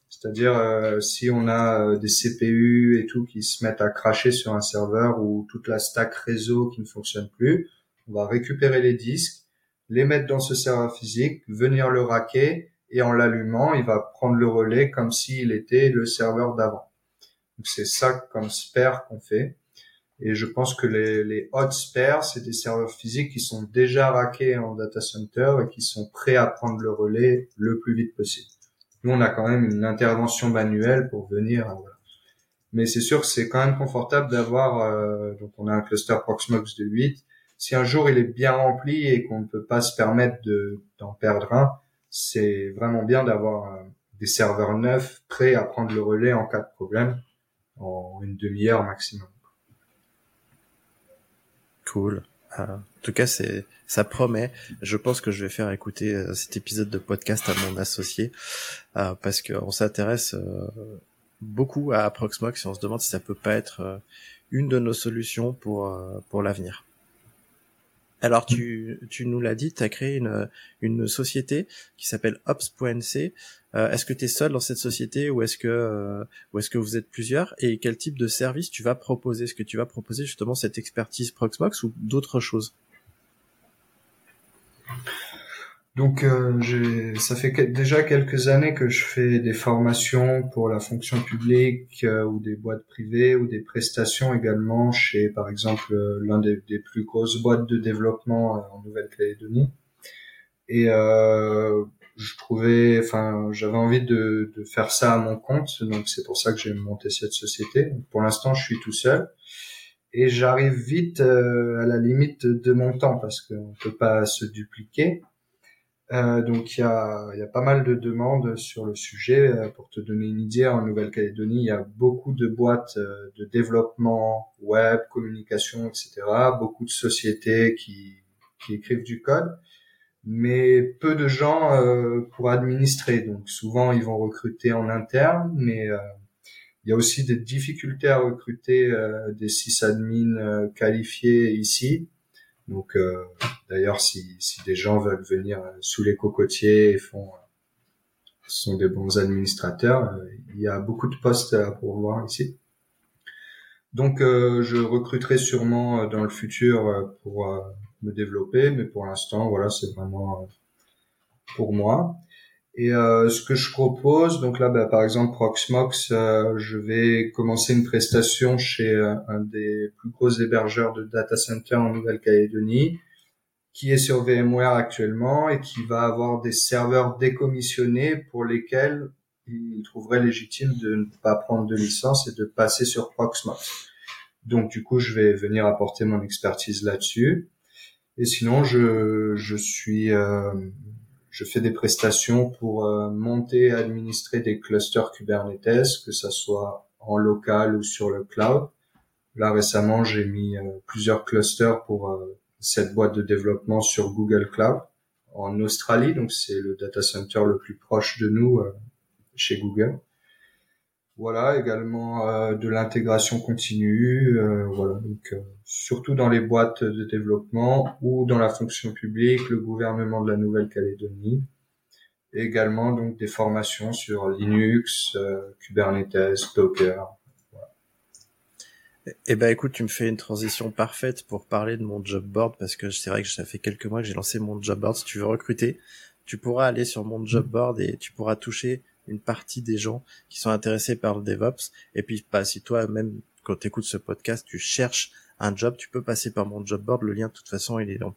C'est-à-dire euh, si on a euh, des CPU et tout qui se mettent à cracher sur un serveur ou toute la stack réseau qui ne fonctionne plus, on va récupérer les disques, les mettre dans ce serveur physique, venir le raquer et en l'allumant, il va prendre le relais comme s'il était le serveur d'avant. Donc c'est ça comme spare qu'on fait. Et je pense que les, les hot spares, c'est des serveurs physiques qui sont déjà raqués en data center et qui sont prêts à prendre le relais le plus vite possible. Nous, on a quand même une intervention manuelle pour venir. Euh, Mais c'est sûr que c'est quand même confortable d'avoir. Euh, donc, on a un cluster Proxmox de 8. Si un jour il est bien rempli et qu'on ne peut pas se permettre de d'en perdre un, c'est vraiment bien d'avoir euh, des serveurs neufs prêts à prendre le relais en cas de problème en une demi-heure maximum. Cool. Euh, en tout cas, c'est ça promet. Je pense que je vais faire écouter euh, cet épisode de podcast à mon associé euh, parce qu'on s'intéresse beaucoup à Proxmox et on se demande si ça peut pas être une de nos solutions pour pour l'avenir. Alors tu, tu nous l'as dit, tu as créé une, une société qui s'appelle Ops.nc. Euh, est-ce que tu es seul dans cette société ou est-ce que euh, ou est-ce que vous êtes plusieurs et quel type de service tu vas proposer? Est-ce que tu vas proposer justement cette expertise Proxmox ou d'autres choses? Donc, euh, ça fait déjà quelques années que je fais des formations pour la fonction publique euh, ou des boîtes privées ou des prestations également chez, par exemple, euh, l'un des, plus grosses boîtes de développement en Nouvelle-Calédonie. Et je trouvais, enfin, j'avais envie de, de, faire ça à mon compte, donc c'est pour ça que j'ai monté cette société. Pour l'instant, je suis tout seul. et j'arrive vite à la limite de mon temps parce qu'on peut pas se dupliquer. Euh, donc il y a, y a, pas mal de demandes sur le sujet. Euh, pour te donner une idée, en Nouvelle-Calédonie, il y a beaucoup de boîtes euh, de développement web, communication, etc. Beaucoup de sociétés qui, qui écrivent du code, mais peu de gens euh, pour administrer. Donc souvent ils vont recruter en interne, mais il y a aussi des difficultés à recruter des sysadmins qualifiés ici. Donc D'ailleurs, si, des gens veulent venir euh, sous les cocotiers et font euh, sont des bons administrateurs, euh, il y a beaucoup de postes à pourvoir ici. Donc, je recruterai sûrement dans le futur pour me développer, mais pour l'instant, voilà, c'est vraiment pour moi. Et euh, ce que je propose, donc là, bah, par exemple, Proxmox, euh, je vais commencer une prestation chez un des plus gros hébergeurs de data center en Nouvelle-Calédonie qui est sur VMware actuellement et qui va avoir des serveurs décommissionnés pour lesquels il trouverait légitime de ne pas prendre de licence et de passer sur Proxmox. Donc du coup, je vais venir apporter mon expertise là-dessus. Et sinon, je, je suis, euh, je fais des prestations pour euh, monter et administrer des clusters Kubernetes, que ça soit en local ou sur le cloud. Là récemment, j'ai mis euh, plusieurs clusters pour cette boîte de développement sur Google Cloud en Australie, donc c'est le data center le plus proche de nous euh, chez Google. Voilà, également euh, de l'intégration continue, euh, voilà, donc surtout dans les boîtes de développement ou dans la fonction publique, le gouvernement de la Nouvelle-Calédonie, également donc des formations sur Linux, Kubernetes, Docker, eh ben écoute, tu me fais une transition parfaite pour parler de mon job board parce que c'est vrai que ça fait quelques mois que j'ai lancé mon job board. Si tu veux recruter, tu pourras aller sur mon job board et tu pourras toucher une partie des gens qui sont intéressés par le DevOps. Et puis, bah, si toi même quand tu écoutes ce podcast, tu cherches un job, tu peux passer par mon job board. Le lien, de toute façon, il est dans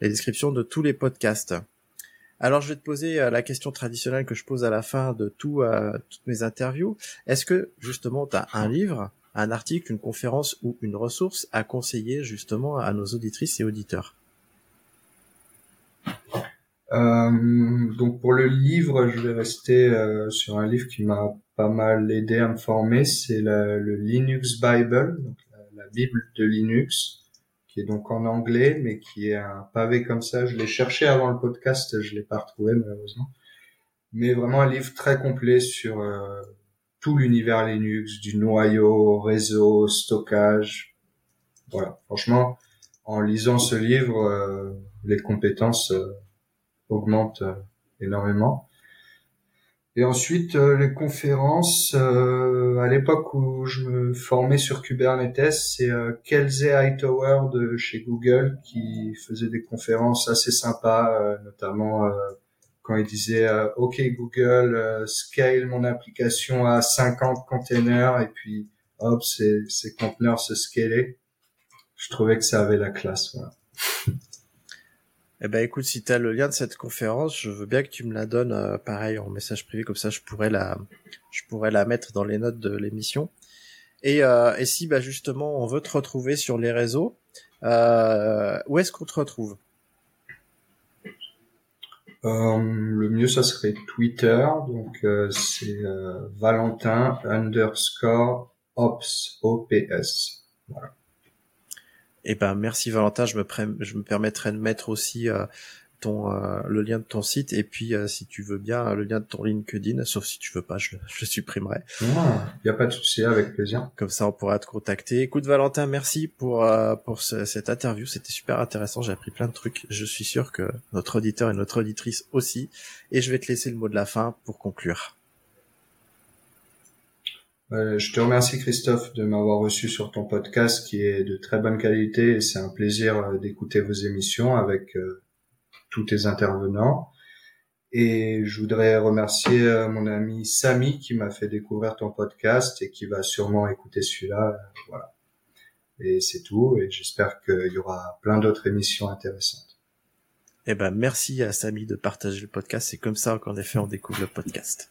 la description de tous les podcasts. Alors, je vais te poser euh, la question traditionnelle que je pose à la fin de tout, euh, toutes mes interviews. Est-ce que justement, tu as un livre un article, une conférence ou une ressource à conseiller justement à nos auditrices et auditeurs? Donc pour le livre, je vais rester euh, sur un livre qui m'a pas mal aidé à me former, c'est le Linux Bible, donc la, Bible de Linux, qui est donc en anglais, mais qui est un pavé comme ça. Je l'ai cherché avant le podcast, je l'ai pas retrouvé malheureusement, mais vraiment un livre très complet sur euh, tout l'univers Linux, du noyau, réseau, stockage. Voilà, franchement, en lisant ce livre, euh, les compétences euh, augmentent euh, énormément. Et ensuite, les conférences, à l'époque où je me formais sur Kubernetes, c'est Kelsey Hightower de chez Google qui faisait des conférences assez sympas, notamment quand il disait euh, OK Google euh, scale mon application à 50 containers et puis hop ces, ces conteneurs se scalaient. Je trouvais que ça avait la classe. Voilà. Eh ben écoute, si tu as le lien de cette conférence, je veux bien que tu me la donnes euh, pareil en message privé comme ça je pourrais la je pourrais la mettre dans les notes de l'émission. Et, euh, et si bah justement on veut te retrouver sur les réseaux, euh, où est-ce qu'on te retrouve? Euh, le mieux, ça serait Twitter. Donc, euh, c'est euh, Valentin underscore ops, O-P-S. Voilà. Eh ben, merci Valentin. Je me, je me permettrai de mettre aussi ton euh, le lien de ton site et puis euh, si tu veux bien le lien de ton LinkedIn, sauf si tu veux pas, je, je supprimerai. Il n'y a pas de souci, avec plaisir. Comme ça, on pourra te contacter. Écoute Valentin, merci pour euh, pour cette interview, c'était super intéressant. J'ai appris plein de trucs. Je suis sûr que notre auditeur et notre auditrice aussi. Et je vais te laisser le mot de la fin pour conclure. Je te remercie Christophe de m'avoir reçu sur ton podcast qui est de très bonne qualité et c'est un plaisir d'écouter vos émissions avec tous tes intervenants. Et je voudrais remercier euh, mon ami Samy qui m'a fait découvrir ton podcast et qui va sûrement écouter celui-là. Voilà. Et c'est tout. Et j'espère qu'il y aura plein d'autres émissions intéressantes. Eh ben, merci à Samy de partager le podcast. C'est comme ça qu'en effet, on découvre le podcast.